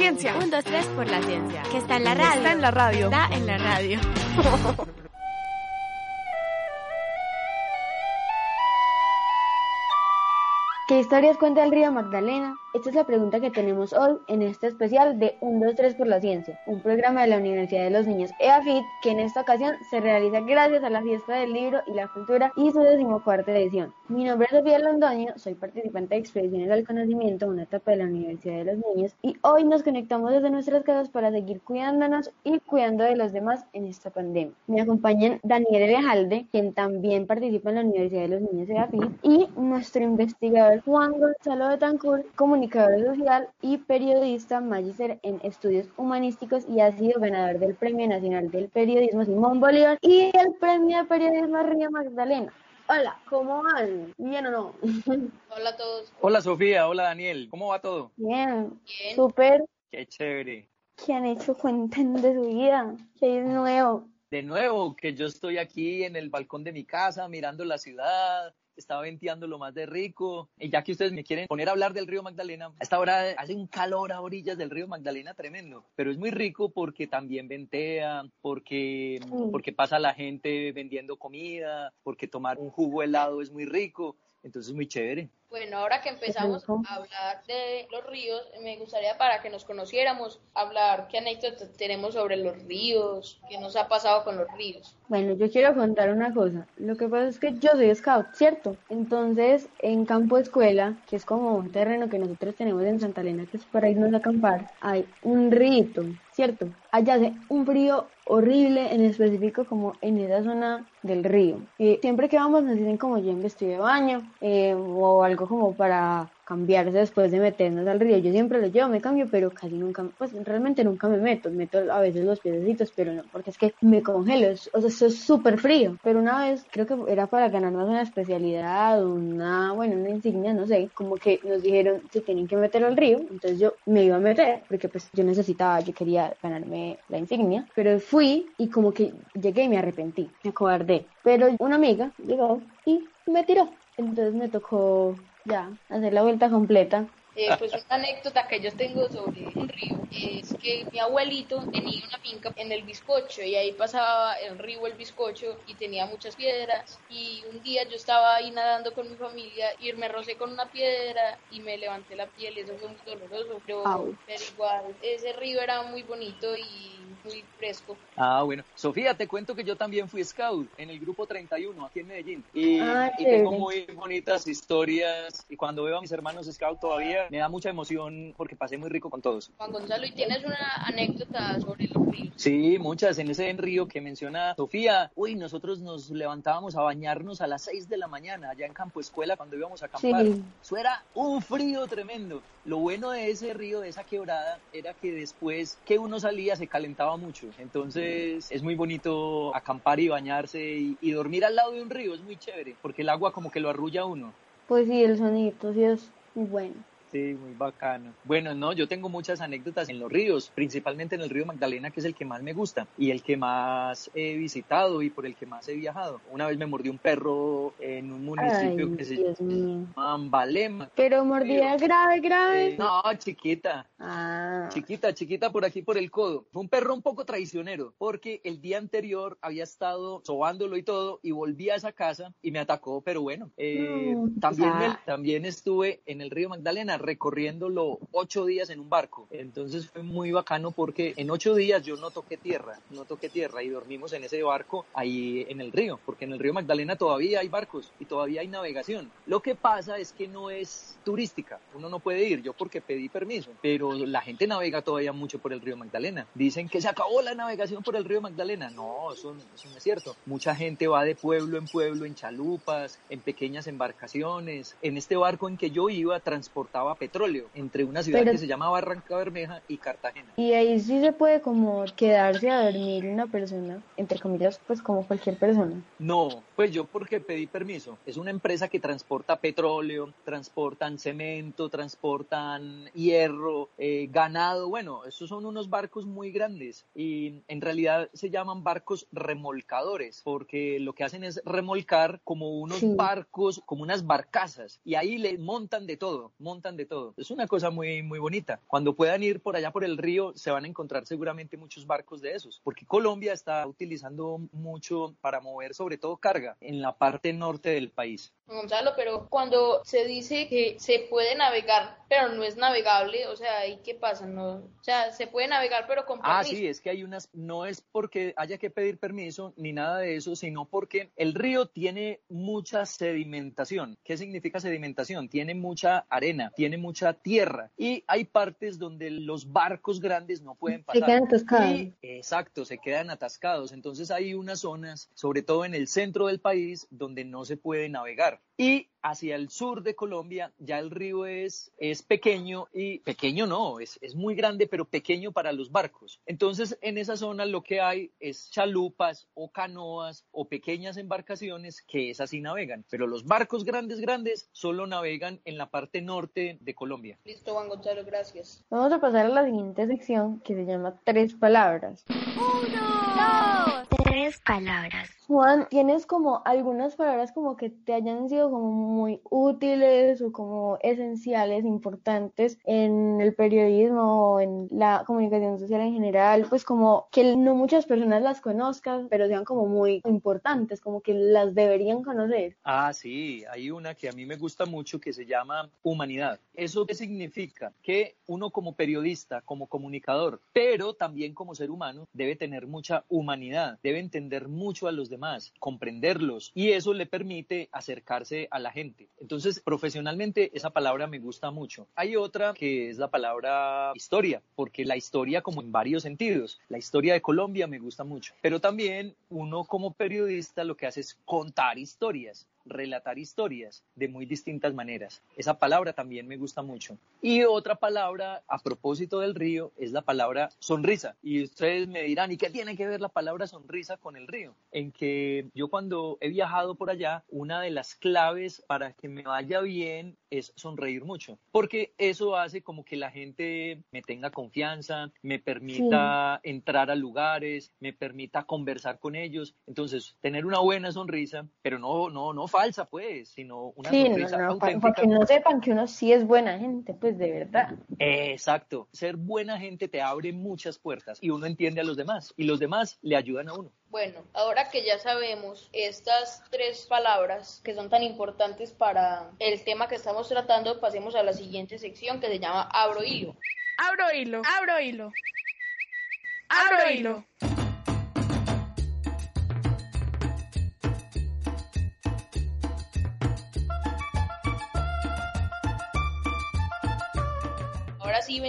ciencia. Un, dos, tres por la ciencia. Que está en la radio. Está en la radio. Está en la radio. ¿Qué historias cuenta el río Magdalena? Esta es la pregunta que tenemos hoy en este especial de 1, 2, 3 por la ciencia, un programa de la Universidad de los Niños EAFIT que en esta ocasión se realiza gracias a la Fiesta del Libro y la Cultura y su decimocuarta edición. Mi nombre es Sofía Londoño, soy participante de Expediciones al Conocimiento, una etapa de la Universidad de los Niños, y hoy nos conectamos desde nuestras casas para seguir cuidándonos y cuidando de los demás en esta pandemia. Me acompañan Daniel Elejalde, quien también participa en la Universidad de los Niños EAFIT, y nuestro investigador Juan Gonzalo Betancourt, comunicador social y periodista magíster en estudios humanísticos y ha sido ganador del Premio Nacional del Periodismo Simón Bolívar y el Premio de Periodismo Río Magdalena. Hola, ¿cómo van? ¿Bien o no? Hola a todos. Hola Sofía, hola Daniel, ¿cómo va todo? Bien, Bien. súper. Qué chévere. ¿Qué han hecho? Cuenten de su vida. ¿Qué es nuevo? De nuevo, que yo estoy aquí en el balcón de mi casa mirando la ciudad, estaba venteando lo más de rico. Y ya que ustedes me quieren poner a hablar del río Magdalena, a esta hora hace un calor a orillas del río Magdalena tremendo, pero es muy rico porque también ventea, porque, Mm. porque pasa la gente vendiendo comida, porque tomar un jugo helado es muy rico, entonces es muy chévere. Bueno, ahora que empezamos a hablar de los ríos, me gustaría para que nos conociéramos, hablar qué anécdotas tenemos sobre los ríos, qué nos ha pasado con los ríos. Bueno, yo quiero contar una cosa. Lo que pasa es que yo soy scout, ¿cierto? Entonces, en campo escuela, que es como un terreno que nosotros tenemos en Santa Elena, que es para irnos a acampar, hay un rito, ¿cierto? Allá hace un frío horrible, en específico como en esa zona del río. Y siempre que vamos nos dicen como yo en vestido de baño eh, o algo como para cambiarse después de meternos al río. Yo siempre lo llevo, me cambio, pero casi nunca, pues realmente nunca me meto. Meto a veces los piecitos, pero no, porque es que me congelo. es- O sea, eso es súper frío. Pero una vez, creo que era para ganarnos una especialidad, una, bueno, una insignia, no sé, como que nos dijeron se tienen que meter al río. Entonces yo me iba a meter, porque pues yo necesitaba, yo quería ganarme la insignia. Pero fui y como que llegué y me arrepentí, me acobardé. Pero una amiga llegó y me tiró. Entonces me tocó ya hacer la vuelta completa. Eh, pues una anécdota que yo tengo sobre un río es que mi abuelito tenía una finca en el bizcocho y ahí pasaba el río el bizcocho y tenía muchas piedras. Y un día yo estaba ahí nadando con mi familia y me rocé con una piedra y me levanté la piel. Y eso fue muy doloroso pero, pero igual ese río era muy bonito y muy fresco Ah, bueno. Sofía, te cuento que yo también fui scout en el grupo 31 aquí en Medellín. Y, Ah, y tengo muy bonitas historias. Y cuando veo a mis hermanos scout todavía, me da mucha emoción porque pasé muy rico con todos. Juan Gonzalo y tienes una anécdota sobre los ríos Sí, muchas. En ese río que menciona Sofía, uy, nosotros nos levantábamos a bañarnos a las 6 de la mañana allá en Campo Escuela cuando íbamos a acampar. Sí. Eso era un frío tremendo. Lo bueno de ese río, de esa quebrada, era que después que uno salía se calentaba mucho. Entonces es muy bonito acampar y bañarse y, dormir al lado de un río. Es muy chévere porque el agua como que lo arrulla uno. Pues sí, el sonidito sí es bueno. Sí, muy bacano. Bueno, no, yo tengo muchas anécdotas en los ríos, principalmente en el río Magdalena, que es el que más me gusta y el que más he visitado y por el que más he viajado. Una vez me mordió un perro en un municipio Ay, que se Dios llama Ambalema. Pero mordida grave, grave. Eh, no, chiquita. Ah, Chiquita, chiquita por aquí por el codo. Fue un perro un poco traicionero porque el día anterior había estado sobándolo y todo y volví a esa casa y me atacó, pero bueno, eh, No, también, me- también estuve en el río Magdalena recorriéndolo ocho días en un barco. Entonces fue muy bacano porque en ocho días yo no toqué tierra, no toqué tierra y dormimos en ese barco ahí en el río, porque en el río Magdalena todavía hay barcos y todavía hay navegación. Lo que pasa es que no es turística, uno no puede ir, yo porque pedí permiso, pero la gente navega todavía mucho por el río Magdalena. Dicen que se acabó la navegación por el río Magdalena. No, eso, no es cierto. Mucha gente va de pueblo en pueblo en chalupas, en pequeñas embarcaciones. En este barco en que yo iba transportaba petróleo entre una ciudad Pero- que se llama Barranca Bermeja y Cartagena. Y ahí sí se puede como quedarse a dormir una persona, entre comillas, pues como cualquier persona. No, pues yo porque pedí permiso. Es una empresa que transporta petróleo, transportan cemento, transportan hierro, eh, ganado. Bueno, esos son unos barcos muy grandes y en realidad se llaman barcos remolcadores porque lo que hacen es remolcar como unos Sí. barcos, como unas barcazas y ahí le montan de todo, montan de todo. Es una cosa muy, muy bonita. Cuando puedan ir por allá por el río se van a encontrar seguramente muchos barcos de esos porque Colombia está utilizando mucho para mover sobre todo carga en la parte norte del país. Gonzalo, pero cuando se dice que se puede navegar, pero no es navegable, o sea, ¿y qué pasa? No, o sea, se puede navegar, pero con Ah, permiso. sí, es que hay unas, no es porque haya que pedir permiso ni nada de eso, sino porque el río tiene mucha sedimentación. ¿Qué significa sedimentación? Tiene mucha arena, tiene mucha tierra y hay partes donde los barcos grandes no pueden Se pasar. quedan atascados. Y- exacto, se quedan atascados. Entonces hay unas zonas, sobre todo en el centro del país, donde no se puede navegar. Y hacia el sur de Colombia ya el río es, es pequeño y pequeño no, es, es muy grande, pero pequeño para los barcos. Entonces en esa zona lo que hay es chalupas o canoas o pequeñas embarcaciones que esas sí navegan. Pero los barcos grandes, grandes, solo navegan en la parte norte de Colombia. Listo, Juan Gonzalo, gracias. Vamos a pasar a la siguiente sección que se llama Tres Palabras. Uno, dos, tres palabras. Juan, ¿tienes como algunas palabras como que te hayan sido como muy útiles o como esenciales, importantes en el periodismo o en la comunicación social en general? Pues como que no muchas personas las conozcan, pero sean como muy importantes, como que las deberían conocer. Ah, sí, hay una que a mí me gusta mucho que se llama humanidad. ¿Eso qué significa? Que uno como periodista, como comunicador, pero también como ser humano, debe tener mucha humanidad, debe entender mucho a los demás, comprenderlos y eso le permite acercarse a la gente. Entonces, profesionalmente esa palabra me gusta mucho. Hay otra que es la palabra historia, porque la historia como en varios sentidos. La historia de Colombia me gusta mucho, pero también uno como periodista lo que hace es contar historias relatar historias de muy distintas maneras. Esa palabra también me gusta mucho. Y otra palabra a propósito del río es la palabra sonrisa. Y ustedes me dirán, ¿y qué tiene que ver la palabra sonrisa con el río? En que yo cuando he viajado por allá, una de las claves para que me vaya bien es sonreír mucho, porque eso hace como que la gente me tenga confianza, me permita entrar a lugares, me permita conversar con ellos. Entonces, tener una buena sonrisa, pero no, no, no falsa, pues, sino una Sí, sonrisa no, para, auténtica. que no sepan que uno sí es buena gente, pues de verdad. Exacto. Ser buena gente te abre muchas puertas y uno entiende a los demás y los demás le ayudan a uno. Bueno, ahora que ya sabemos estas tres palabras que son tan importantes para el tema que estamos tratando, pasemos a la siguiente sección que se llama Abro Hilo. Abro hilo. Abro hilo. Abro hilo.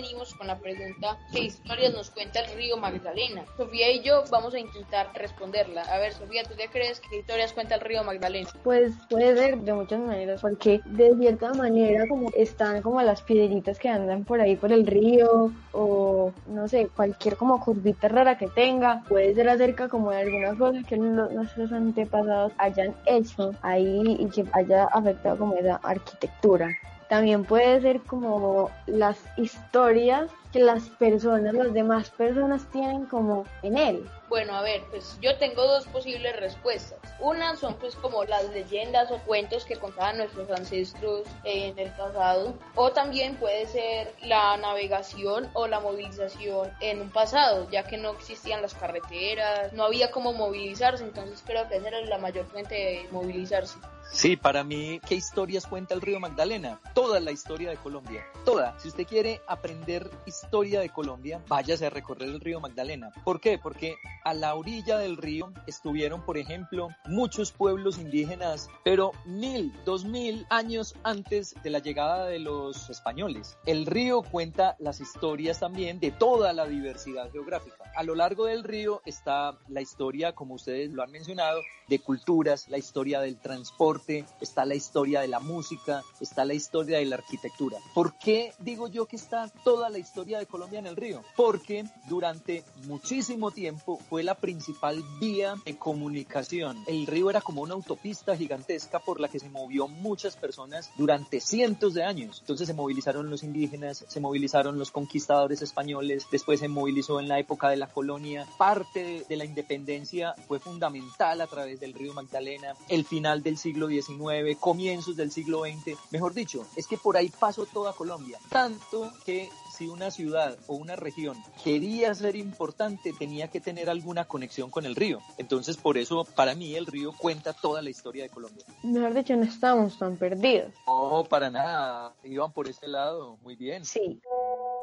Venimos con la pregunta ¿qué historias nos cuenta el río Magdalena? Sofía y yo vamos a intentar responderla. A ver, Sofía, ¿tú qué crees que historias cuenta el río Magdalena? Pues puede ser de muchas maneras, porque de cierta manera como están como las piedritas que andan por ahí por el río o no sé, cualquier como curvita rara que tenga, puede ser acerca como de alguna cosa que nuestros antepasados hayan hecho ahí y que haya afectado como esa arquitectura. También puede ser como las historias que las personas, las demás personas tienen como en él. Bueno, a ver, pues yo tengo dos posibles respuestas. Una son pues como las leyendas o cuentos que contaban nuestros ancestros en el pasado. O también puede ser la navegación o la movilización en un pasado, ya que no existían las carreteras, no había cómo movilizarse, entonces creo que esa era la mayor fuente de movilizarse. Sí, para mí, ¿qué historias cuenta el río Magdalena? Toda la historia de Colombia, toda. Si usted quiere aprender historia de Colombia, váyase a recorrer el río Magdalena. ¿Por qué? Porque a la orilla del río estuvieron, por ejemplo, muchos pueblos indígenas, pero mil, dos mil años antes de la llegada de los españoles. El río cuenta las historias también de toda la diversidad geográfica. A lo largo del río está la historia, como ustedes lo han mencionado, de culturas, la historia del transporte, deporte, está la historia de la música, está la historia de la arquitectura. ¿Por qué digo yo que está toda la historia de Colombia en el río? Porque durante muchísimo tiempo fue la principal vía de comunicación. El río era como una autopista gigantesca por la que se movió muchas personas durante cientos de años. Entonces se movilizaron los indígenas, se movilizaron los conquistadores españoles, después se movilizó en la época de la colonia. Parte de la independencia fue fundamental a través del río Magdalena, el final del siglo XIX, comienzos del siglo XX. Mejor dicho, es que por ahí pasó toda Colombia. Tanto que si una ciudad o una región quería ser importante, tenía que tener alguna conexión con el río. Entonces, por eso, para mí, el río cuenta toda la historia de Colombia. Mejor dicho, no estamos tan perdidos. No, para nada. Iban por este lado. Muy bien. Sí.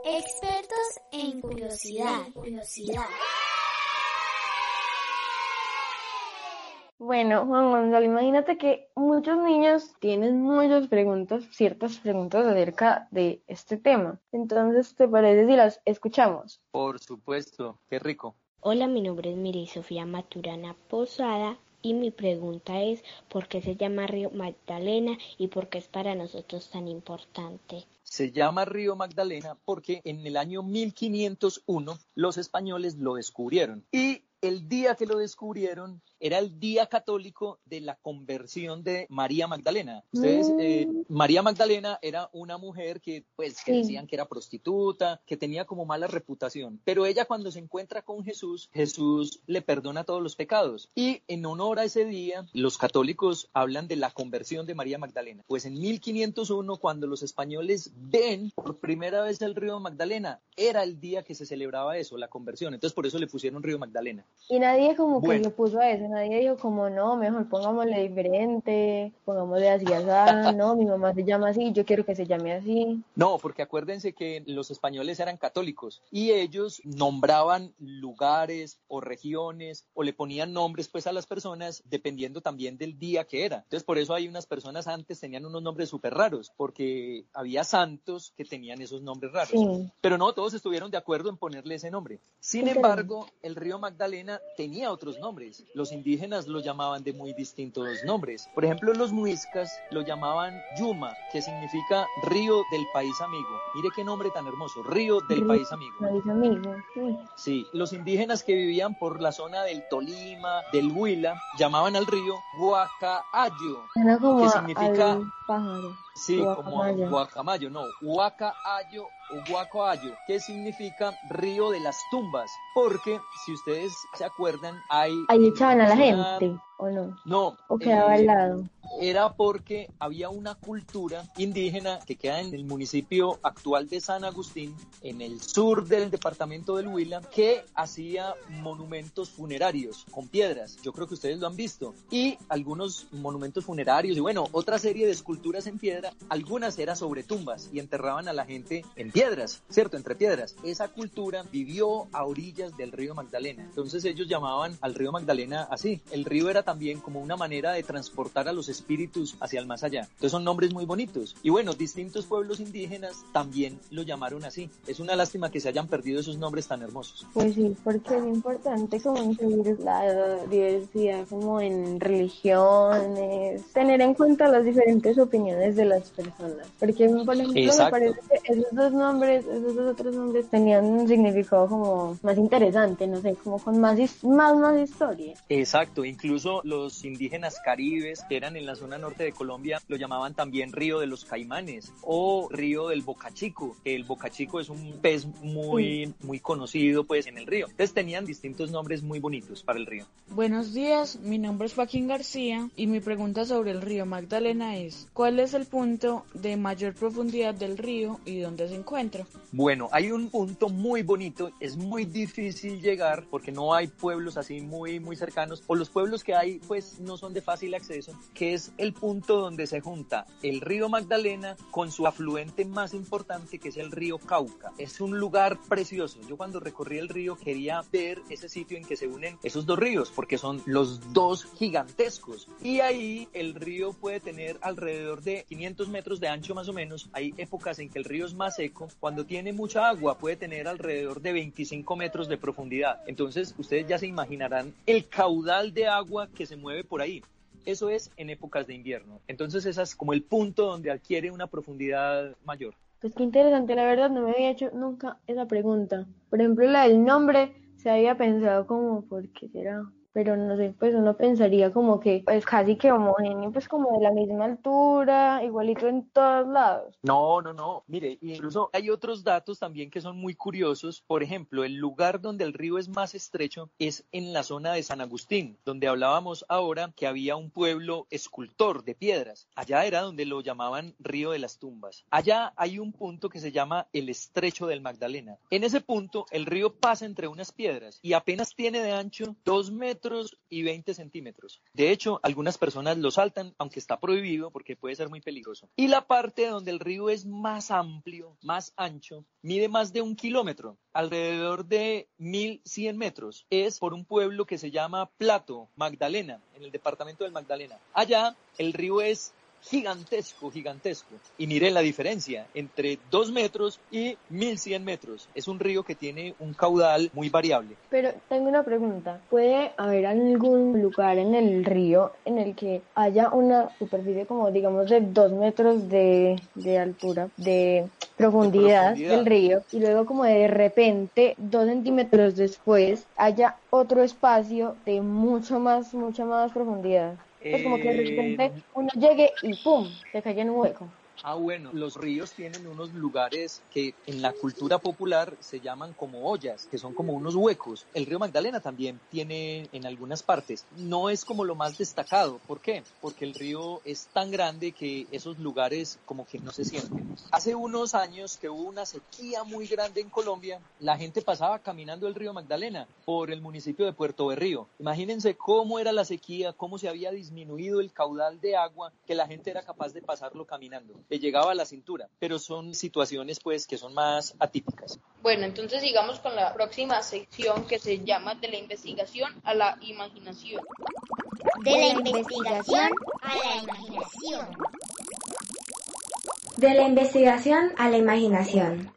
Expertos en curiosidad. curiosidad. Bueno, Juan Gonzalo, imagínate que muchos niños tienen muchas preguntas, ciertas preguntas acerca de este tema. Entonces, ¿te parece si las escuchamos? Por supuesto, qué rico. Hola, mi nombre es Miri Sofía Maturana Posada y mi pregunta es ¿por qué se llama Río Magdalena y por qué es para nosotros tan importante? Se llama Río Magdalena porque en el año 1501 los españoles lo descubrieron y el día que lo descubrieron era el día católico de la conversión de María Magdalena. Ustedes, eh, Mm. María Magdalena era una mujer que, pues, que Sí. decían que era prostituta, que tenía como mala reputación. Pero ella cuando se encuentra con Jesús, Jesús le perdona todos los pecados. Y en honor a ese día, los católicos hablan de la conversión de María Magdalena. Pues en 1501, cuando los españoles ven por primera vez el río Magdalena, era el día que se celebraba eso, la conversión. Entonces por eso le pusieron río Magdalena. Y nadie como que Bueno. lo puso a eso, nadie dijo como no, mejor pongámosle diferente, pongámosle así, así, no, mi mamá se llama así, yo quiero que se llame así. No, porque acuérdense que los españoles eran católicos y ellos nombraban lugares o regiones o le ponían nombres pues a las personas dependiendo también del día que era. Entonces por eso hay unas personas antes tenían unos nombres súper raros porque había santos que tenían esos nombres raros. Sí. Pero no todos estuvieron de acuerdo en ponerle ese nombre. Sin embargo, el río Magdalena tenía otros nombres. Los indígenas lo llamaban de muy distintos nombres. Por ejemplo, los muiscas lo llamaban Yuma, que significa río del país amigo. Mire qué nombre tan hermoso, río del Río. país amigo. Dice amigo. Sí. Sí, los indígenas que vivían por la zona del Tolima, del Huila, llamaban al río ¿Qué a- significa? pájaro. Sí, como Guacamayo. guacamayo, no, huacaayo o guacoayo, que significa río de las tumbas, porque si ustedes se acuerdan, hay... Ahí echaban a la una- gente, ¿o no? No, O quedaba eh, al lado. Era porque había una cultura indígena que queda en el municipio actual de San Agustín, en el sur del departamento del Huila, que hacía monumentos funerarios con piedras. Yo creo que ustedes lo han visto. Y algunos monumentos funerarios y bueno, otra serie de esculturas en piedra, algunas eran sobre tumbas y enterraban a la gente en piedras, ¿cierto? Entre piedras. Esa cultura vivió a orillas del río Magdalena. Entonces ellos llamaban al río Magdalena así. El río era también como una manera de transportar a los espíritus hacia el más allá. Entonces son nombres muy bonitos. Y bueno, distintos pueblos indígenas también lo llamaron así. Es una lástima que se hayan perdido esos nombres tan hermosos. Pues sí, porque es importante como incluir la diversidad como en religiones, tener en cuenta las diferentes opiniones de las personas. Porque, por ejemplo, me Exacto. parece que esos dos nombres, esos dos otros nombres tenían un significado como más interesante, no sé, como con más, más, más historia. Exacto, incluso los indígenas caribes que eran en la zona norte de Colombia lo llamaban también río de los caimanes o río del bocachico, que el bocachico es un pez muy, muy conocido pues en el río. Entonces tenían distintos nombres muy bonitos para el río. Buenos días, mi nombre es Joaquín García y mi pregunta sobre el río Magdalena es ¿cuál es el punto de mayor profundidad del río y dónde se encuentra? Bueno, hay un punto muy bonito, es muy difícil llegar porque no hay pueblos así muy, muy cercanos, o los pueblos que hay pues no son de fácil acceso, que es el punto donde se junta el río Magdalena con su afluente más importante que es el río Cauca. Es un lugar precioso. Yo cuando recorrí el río quería ver ese sitio en que se unen esos dos ríos porque son los dos gigantescos. Y ahí el río puede tener alrededor de 500 metros de ancho más o menos. Hay épocas en que el río es más seco. Cuando tiene mucha agua puede tener alrededor de 25 metros de profundidad. Entonces ustedes ya se imaginarán el caudal de agua que se mueve por ahí. Eso es en épocas de invierno. Entonces ese es como el punto donde adquiere una profundidad mayor. Pues qué interesante, la verdad no me había hecho nunca esa pregunta. Por ejemplo, la del nombre se había pensado como, ¿por qué será? Pero no sé, pues uno pensaría como que es casi que homogéneo, pues como de la misma altura, igualito en todos lados. No, no, no, mire, incluso hay otros datos también que son muy curiosos, por ejemplo, el lugar donde el río es más estrecho es en la zona de San Agustín, donde hablábamos ahora que había un pueblo escultor de piedras, allá era donde lo llamaban Río de las Tumbas, allá hay un punto que se llama el Estrecho del Magdalena, en ese punto el río pasa entre unas piedras y apenas tiene de ancho dos metros y 20 centímetros. De hecho, algunas personas lo saltan, aunque está prohibido porque puede ser muy peligroso. Y la parte donde el río es más amplio, más ancho, mide más de un kilómetro, alrededor de 1100 metros. Es por un pueblo que se llama Plato, Magdalena, en el departamento del Magdalena. Allá el río es gigantesco, gigantesco. Y miren la diferencia entre 2 metros y 1100 metros. Es un río que tiene un caudal muy variable. Pero tengo una pregunta. ¿Puede haber algún lugar en el río en el que haya una superficie como digamos de 2 metros de, de altura, de profundidad, profundidad del río y luego como de repente 2 centímetros después haya otro espacio de mucho más, mucha más profundidad? Es como que de repente eh, uno llegue y ¡pum! se cae en un hueco. Ah, bueno, los ríos tienen unos lugares que en la cultura popular se llaman como ollas, que son como unos huecos. El río Magdalena también tiene en algunas partes. No es como lo más destacado. ¿Por qué? Porque el río es tan grande que esos lugares como que no se sienten. Hace unos años que hubo una sequía muy grande en Colombia, la gente pasaba caminando el río Magdalena por el municipio de Puerto Berrío. Imagínense cómo era la sequía, cómo se había disminuido el caudal de agua, que la gente era capaz de pasarlo caminando le llegaba a la cintura, pero son situaciones pues que son más atípicas. Bueno, entonces sigamos con la próxima sección que se llama de la investigación a la imaginación. De la investigación a la imaginación. De la investigación a la imaginación.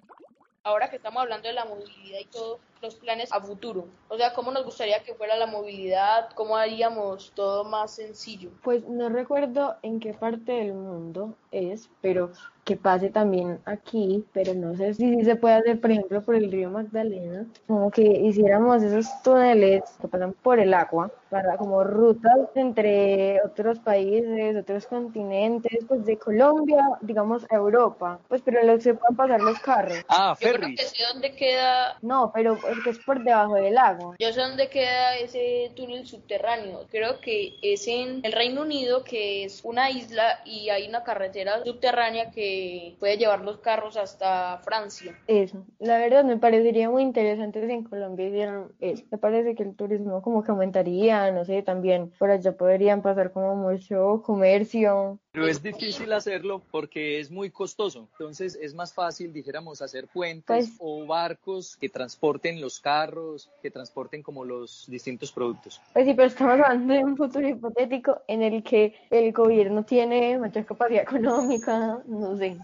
Ahora que estamos hablando de la movilidad y todo, los planes a futuro. O sea, cómo nos gustaría que fuera la movilidad, cómo haríamos todo más sencillo. Pues no recuerdo en qué parte del mundo es, pero que pase también aquí, pero no sé si se puede hacer, por ejemplo, por el río Magdalena, como que hiciéramos esos túneles que pasan por el agua, para como rutas entre otros países, otros continentes, pues de Colombia, digamos, a Europa, pues pero los se puedan pasar los carros. Ah, Yo creo que sé dónde queda. No, pero es que es por debajo del lago. Yo sé dónde queda ese túnel subterráneo. Creo que es en el Reino Unido, que es una isla y hay una carretera subterránea que puede llevar los carros hasta Francia. Eso, la verdad me parecería muy interesante si en Colombia hicieran eso. Me parece que el turismo como que aumentaría, no sé, también por allá podrían pasar como mucho comercio. Pero es difícil hacerlo porque es muy costoso. Entonces es más fácil, dijéramos, hacer puentes pues o barcos que transporten los carros, que transporten como los distintos productos. Pues sí, pero estamos hablando de un futuro hipotético en el que el gobierno tiene mucha capacidad económica, no sé.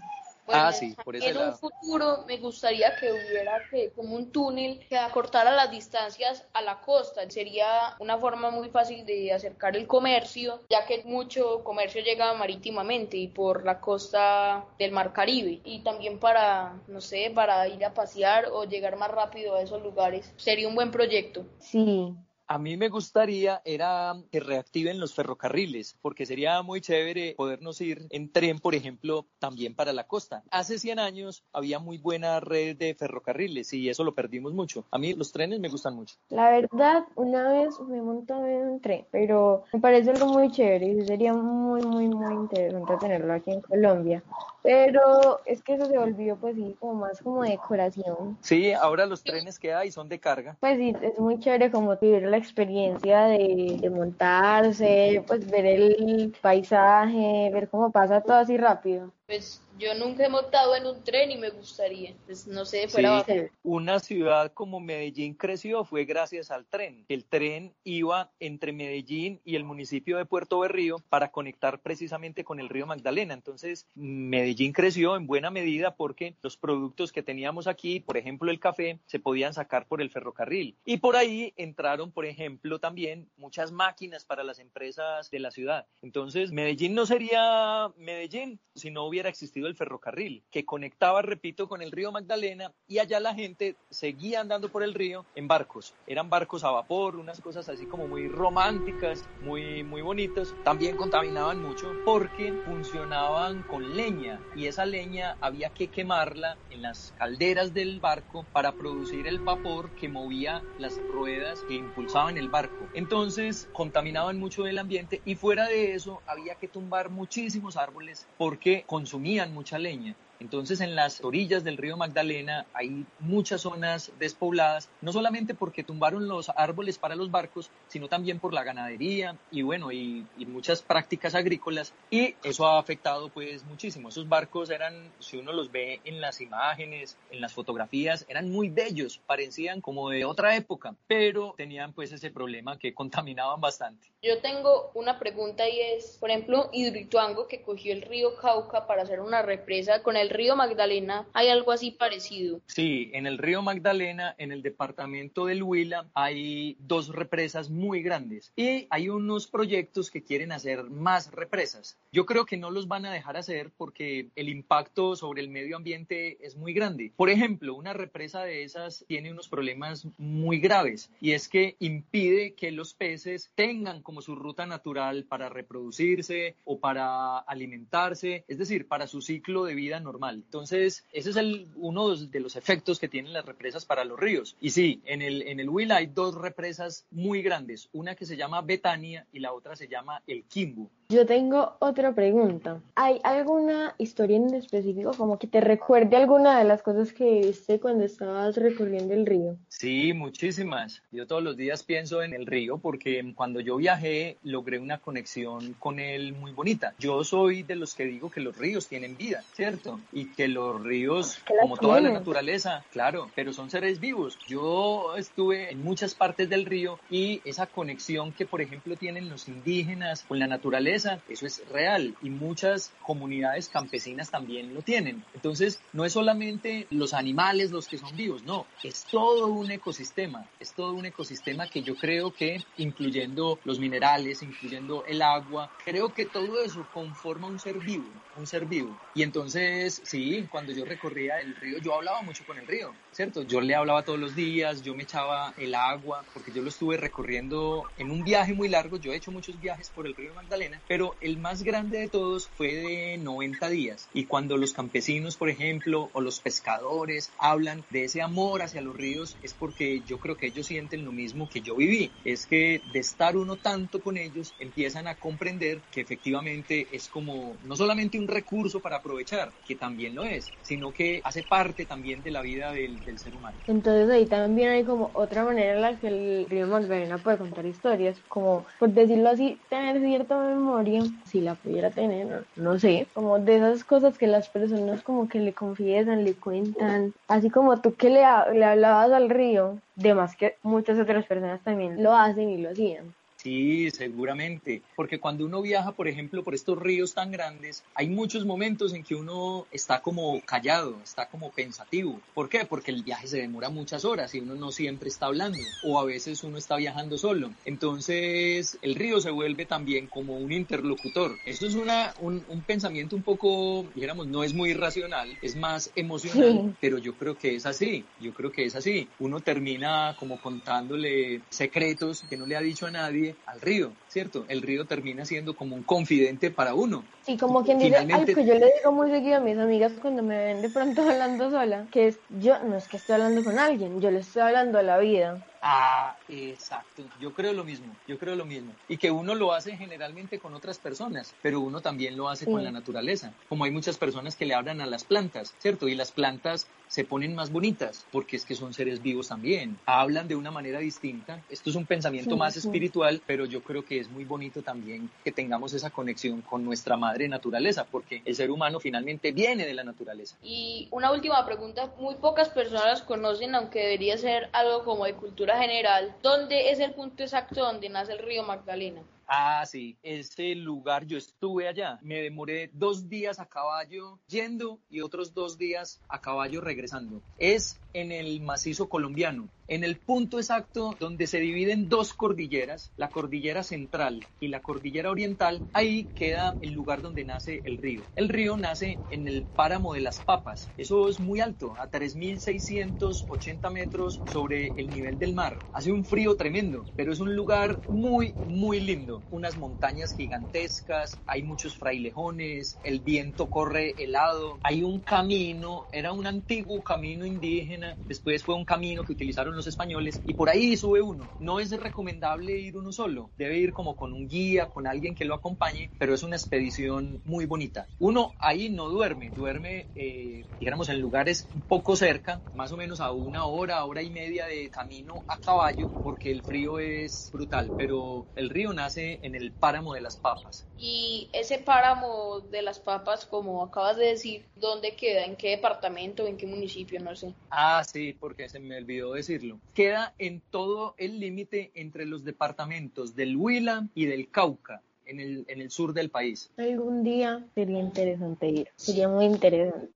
ah, sí, por En un futuro me gustaría que hubiera que, como un túnel que acortara las distancias a la costa. Sería una forma muy fácil de acercar el comercio, ya que mucho comercio llega marítimamente y por la costa del Mar Caribe. Y también para, no sé, para ir a pasear o llegar más rápido a esos lugares. Sería un buen proyecto. Sí, a mí me gustaría era que reactiven los ferrocarriles, porque sería muy chévere podernos ir en tren, por ejemplo, también para la costa. Hace 100 años había muy buena red de ferrocarriles y eso lo perdimos mucho. A mí los trenes me gustan mucho. La verdad, una vez me monté en un tren, pero me parece algo muy chévere y sería muy, muy, muy interesante tenerlo aquí en Colombia. Pero es que eso se volvió pues sí, como más como decoración. Sí, ahora los trenes que hay son de carga. Pues sí, es muy chévere como vivir la experiencia de, montarse, pues ver el paisaje, ver cómo pasa todo así rápido. Pues Yo nunca he montado en un tren y me gustaría. Pues, no sé, fuera sí, Una ciudad como Medellín creció fue gracias al tren. El tren iba entre Medellín y el municipio de Puerto Berrío para conectar precisamente con el río Magdalena. Entonces, Medellín creció en buena medida porque los productos que teníamos aquí, por ejemplo el café, se podían sacar por el ferrocarril. Y por ahí entraron, por ejemplo, también muchas máquinas para las empresas de la ciudad. Entonces, Medellín no sería Medellín si no hubiera existido el ferrocarril, que conectaba, repito, con el río Magdalena y allá la gente seguía andando por el río en barcos. Eran barcos a vapor, unas cosas así como muy románticas, muy, muy bonitas. También contaminaban mucho porque funcionaban con leña y esa leña había que quemarla en las calderas del barco para producir el vapor que movía las ruedas que impulsaban el barco. Entonces contaminaban mucho el ambiente y fuera de eso había que tumbar muchísimos árboles porque consumían mucha leña. Entonces, en las orillas del río Magdalena hay muchas zonas despobladas, no solamente porque tumbaron los árboles para los barcos, sino también por la ganadería y bueno, y, muchas prácticas agrícolas. Y eso ha afectado pues muchísimo. Esos barcos eran, si uno los ve en las imágenes, en las fotografías, eran muy bellos, parecían como de otra época, pero tenían pues ese problema que contaminaban bastante. Yo tengo una pregunta y es, por ejemplo, Hidroituango que cogió el río Cauca para hacer una represa con el río Magdalena hay algo así parecido. Sí, en el río Magdalena, en el departamento del Huila, hay dos represas muy grandes y hay unos proyectos que quieren hacer más represas. Yo creo que no los van a dejar hacer porque el impacto sobre el medio ambiente es muy grande. Por ejemplo, una represa de esas tiene unos problemas muy graves y es que impide que los peces tengan como su ruta natural para reproducirse o para alimentarse, es decir, para su ciclo de vida normal entonces, ese es el, uno de los efectos que tienen las represas para los ríos. Y sí, en el, en el Huila hay dos represas muy grandes, una que se llama Betania y la otra se llama El Quimbu. Yo tengo otra pregunta. ¿Hay alguna historia en específico como que te recuerde alguna de las cosas que viste cuando estabas recorriendo el río? Sí, muchísimas. Yo todos los días pienso en el río porque cuando yo viajé logré una conexión con él muy bonita. Yo soy de los que digo que los ríos tienen vida, ¿cierto? Y que los ríos, como toda la naturaleza, claro, pero son seres vivos. Yo estuve en muchas partes del río y esa conexión que, por ejemplo, tienen los indígenas con la naturaleza, eso es real. Y muchas comunidades campesinas también lo tienen. Entonces, no es solamente los animales los que son vivos, no, es todo un ecosistema, es todo un ecosistema que yo creo que, incluyendo los minerales, incluyendo el agua, creo que todo eso conforma un ser vivo, un ser vivo. Y entonces, sí, cuando yo recorría el río, yo hablaba mucho con el río, ¿cierto? Yo le hablaba todos los días, yo me echaba el agua, porque yo lo estuve recorriendo en un viaje muy largo, yo he hecho muchos viajes por el río Magdalena, pero el más grande de todos fue de 90 días. Y cuando los campesinos, por ejemplo, o los pescadores hablan de ese amor hacia los ríos, es porque yo creo que ellos sienten lo mismo que yo viví. Es que de estar uno tanto con ellos, empiezan a comprender que efectivamente es como no solamente un recurso para aprovechar, que también lo es, sino que hace parte también de la vida del, del ser humano. Entonces ahí también hay como otra manera en la que el río Magdalena puede contar historias, como por decirlo así, tener cierta memoria si la pudiera tener, no sé, como de esas cosas que las personas como que le confiesan, le cuentan, así como tú que le, le hablabas al río, de más que muchas otras personas también lo hacen y lo hacían. Sí, seguramente, porque cuando uno viaja, por ejemplo, por estos ríos tan grandes, hay muchos momentos en que uno está como callado, está como pensativo. ¿Por qué? Porque el viaje se demora muchas horas y uno no siempre está hablando, o a veces uno está viajando solo. Entonces, el río se vuelve también como un interlocutor. Esto es una, un, pensamiento un poco, dijéramos, no es muy racional, es más emocional, pero yo creo que es así, yo creo que es así. Uno termina como contándole secretos que no le ha dicho a nadie al río, ¿cierto? El río termina siendo como un confidente para uno. Sí, como quien dice algo que yo le digo muy seguido a mis amigas cuando me ven de pronto hablando sola, que es yo no es que estoy hablando con alguien, yo le estoy hablando a la vida. Ah, exacto. Yo creo lo mismo, yo creo lo mismo. Y que uno lo hace generalmente con otras personas, pero uno también lo hace con la naturaleza. Como hay muchas personas que le hablan a las plantas, ¿cierto? Y las plantas se ponen más bonitas porque es que son seres vivos también. Hablan de una manera distinta. Esto es un pensamiento más espiritual, pero yo creo que es muy bonito también que tengamos esa conexión con nuestra madre naturaleza, porque el ser humano finalmente viene de la naturaleza. Y una última pregunta, muy pocas personas conocen, aunque debería ser algo como de cultura general, ¿dónde es el punto exacto donde nace el río Magdalena? Ah, sí, ese lugar yo estuve allá. Me demoré dos días a caballo yendo y otros dos días a caballo regresando. Es en el macizo colombiano, en el punto exacto donde se dividen dos cordilleras, la cordillera central y la cordillera oriental, ahí queda el lugar donde nace el río. El río nace en el páramo de las Papas. Eso es muy alto, a 3.680 metros sobre el nivel del mar. Hace un frío tremendo, pero es un lugar muy, muy lindo. Unas montañas gigantescas, hay muchos frailejones, el viento corre helado, hay un camino, era un antiguo camino indígena después fue un camino que utilizaron los españoles y por ahí sube uno. No es recomendable ir uno solo, debe ir como con un guía, con alguien que lo acompañe, pero es una expedición muy bonita. Uno ahí no duerme, duerme, eh, digamos, en lugares un poco cerca, más o menos a una hora, hora y media de camino a caballo, porque el frío es brutal, pero el río nace en el páramo de las papas. Y ese páramo de las papas, como acabas de decir, ¿dónde queda? ¿En qué departamento? ¿En qué municipio? No sé. Ah, sí, porque se me olvidó decirlo. Queda en todo el límite entre los departamentos del Huila y del Cauca. En el, en el sur del país. Algún día sería interesante ir, sería muy interesante.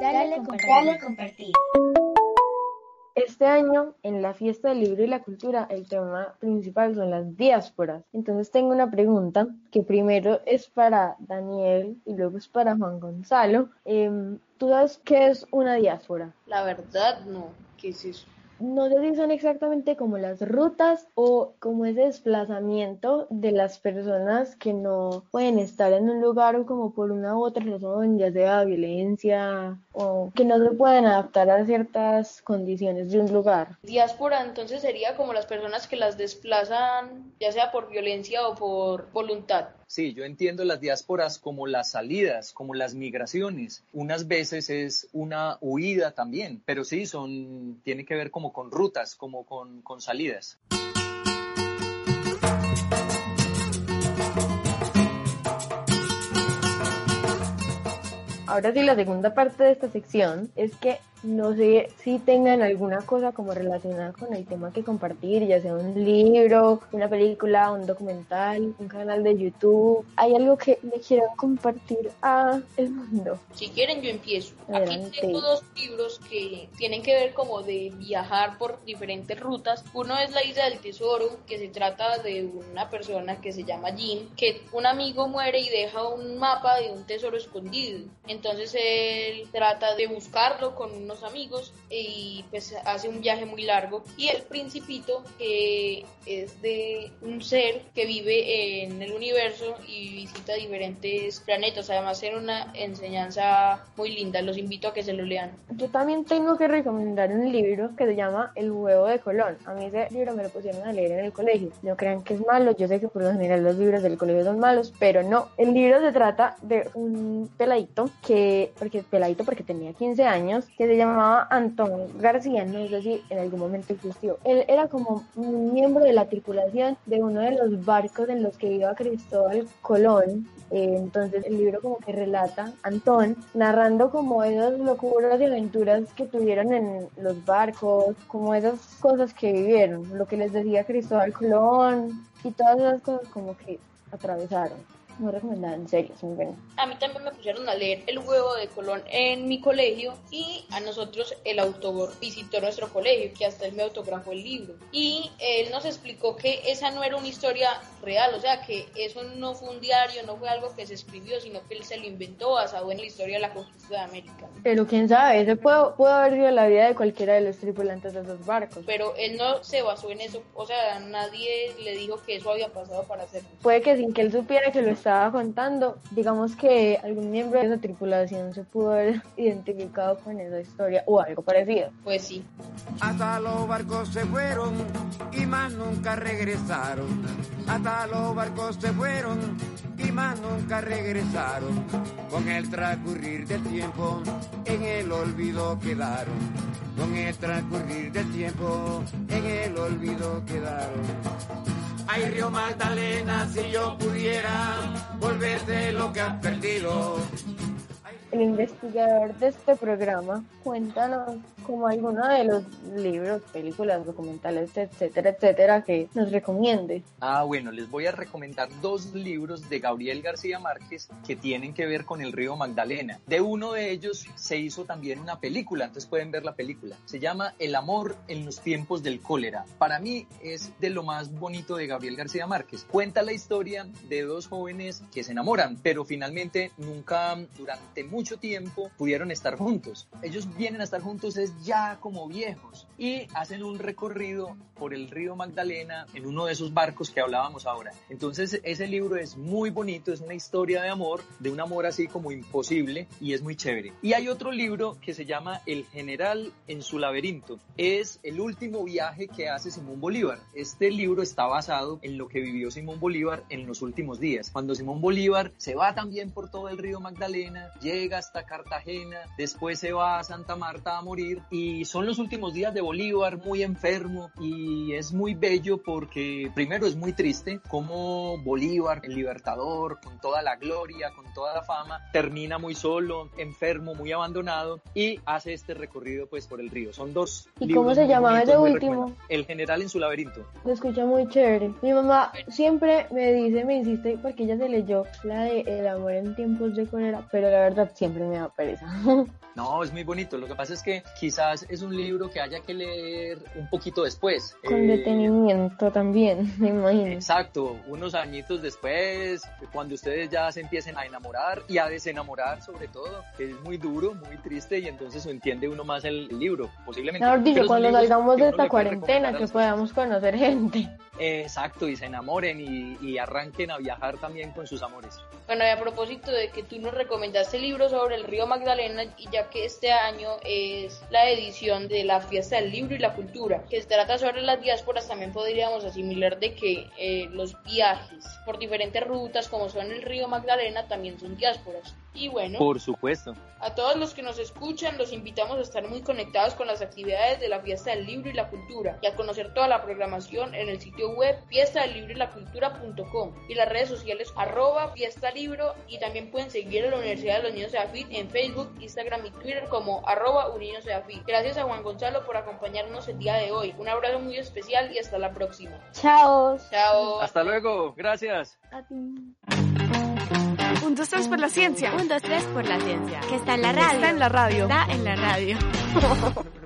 Dale, dale compartir. Este año, en la fiesta del libro y la cultura, el tema principal son las diásporas. Entonces tengo una pregunta que primero es para Daniel y luego es para Juan Gonzalo. Em, ¿Tú sabes qué es una diáspora? La verdad, no. ¿Qué es eso? No sé si exactamente como las rutas o como ese desplazamiento de las personas que no pueden estar en un lugar o como por una u otra razón, ya sea violencia o que no se pueden adaptar a ciertas condiciones de un lugar. Diáspora entonces sería como las personas que las desplazan ya sea por violencia o por voluntad. Sí, yo entiendo las diásporas como las salidas, como las migraciones. Unas veces es una huida también, pero sí, son, tiene que ver como con rutas, como con, con salidas. Ahora sí, la segunda parte de esta sección es que no sé si tengan alguna cosa como relacionada con el tema que compartir, ya sea un libro, una película, un documental, un canal de YouTube. ¿Hay algo que le quieran compartir a el mundo? Si quieren yo empiezo. Aquí tengo dos libros que tienen que ver como de viajar por diferentes rutas. Uno es La Isla del Tesoro, que se trata de una persona que se llama Jim, que un amigo muere y deja un mapa de un tesoro escondido. Entonces él trata de buscarlo con unos amigos y pues hace un viaje muy largo. Y el principito que es de un ser que vive en el universo y visita diferentes planetas. Además era una enseñanza muy linda. Los invito a que se lo lean. Yo también tengo que recomendar un libro que se llama El huevo de Colón. A mí ese libro me lo pusieron a leer en el colegio. No crean que es malo. Yo sé que por lo general los libros del colegio son malos, pero no. El libro se trata de un peladito que, porque peladito porque tenía 15 años, que se llamaba Antón García. No sé si en algún momento existió. Él era como un miembro de la tripulación de uno de los barcos en los que iba Cristóbal Colón. Eh, entonces el libro como que relata Antón narrando como esas locuras y aventuras que tuvieron en los barcos, como esas cosas que vivieron, lo que les decía Cristóbal Colón y todas esas cosas como que atravesaron muy recomendada, en serio, es muy buena. A mí también me pusieron a leer El huevo de Colón en mi colegio y a nosotros el autor visitó nuestro colegio, que hasta él me autografó el libro. Y él nos explicó que esa no era una historia real, o sea, que eso no fue un diario, no fue algo que se escribió, sino que él se lo inventó basado en la historia de la conquista de América. Pero quién sabe, ese pudo, pudo haber sido la vida de cualquiera de los tripulantes de esos barcos. Pero él no se basó en eso, o sea, nadie le dijo que eso había pasado para hacerlo. Puede que sin que él supiera que lo estaba contando, digamos que algún miembro de esa tripulación se pudo haber identificado con esa historia o algo parecido. Pues sí. Hasta los barcos se fueron y más nunca regresaron. Hasta los barcos se fueron y más nunca regresaron. Con el transcurrir del tiempo en el olvido quedaron. Con el transcurrir del tiempo en el olvido quedaron. Ay, Río Magdalena, si yo pudiera volverte lo que has perdido. El investigador de este programa, cuéntanos como alguno de los libros, películas, documentales, etcétera, etcétera, que nos recomiende. Ah, bueno, les voy a recomendar dos libros de Gabriel García Márquez que tienen que ver con el río Magdalena. De uno de ellos se hizo también una película, entonces pueden ver la película. Se llama El amor en los tiempos del cólera. Para mí es de lo más bonito de Gabriel García Márquez. Cuenta la historia de dos jóvenes que se enamoran, pero finalmente nunca durante mucho tiempo pudieron estar juntos. Ellos vienen a estar juntos es ya como viejos y hacen un recorrido por el río Magdalena en uno de esos barcos que hablábamos ahora. Entonces ese libro es muy bonito, es una historia de amor, de un amor así como imposible y es muy chévere. Y hay otro libro que se llama El general en su laberinto. Es el último viaje que hace Simón Bolívar. Este libro está basado en lo que vivió Simón Bolívar en los últimos días. Cuando Simón Bolívar se va también por todo el río Magdalena, llega hasta Cartagena, después se va a Santa Marta a morir y son los últimos días de Bolívar muy enfermo y es muy bello porque primero es muy triste como Bolívar, el libertador, con toda la gloria, con toda la fama, termina muy solo, enfermo, muy abandonado y hace este recorrido pues por el río. Son dos. ¿Y cómo se llamaba ese último? El general en su laberinto. Se escucha muy chévere. Mi mamá siempre me dice, me insiste, porque ella se leyó la de El amor en tiempos de cólera, pero la verdad siempre me da pereza. No, es muy bonito. Lo que pasa es que quizás es un libro que haya que leer un poquito después. Con Eh, detenimiento también, me imagino. Exacto, unos añitos después, cuando ustedes ya se empiecen a enamorar y a desenamorar sobre todo, que es muy duro, muy triste y entonces entiende uno más el libro, posiblemente. Mejor dicho, cuando salgamos de esta cuarentena, que podamos conocer gente. Exacto, y se enamoren y, arranquen a viajar también con sus amores. Bueno, y a propósito de que tú nos recomendaste libros sobre el río Magdalena, y ya que este año es la edición de la fiesta del libro y la cultura, que se trata sobre las diásporas, también podríamos asimilar de que eh, los viajes por diferentes rutas, como son el río Magdalena, también son diásporas. Y bueno, Por supuesto. a todos los que nos escuchan, los invitamos a estar muy conectados con las actividades de la Fiesta del Libro y la Cultura y a conocer toda la programación en el sitio web fiesta del libro y la cultura.com y las redes sociales arroba fiesta libro y también pueden seguir a la Universidad de los Niños de Afit en Facebook, Instagram y Twitter como arroba Uniños de Afit. Gracias a Juan Gonzalo por acompañarnos el día de hoy. Un abrazo muy especial y hasta la próxima. Chao. Chao. Hasta luego, gracias. A ti. Un, dos, tres por la ciencia. Un, dos, tres por la ciencia. Que está en la radio. Está en la radio. Está en la radio.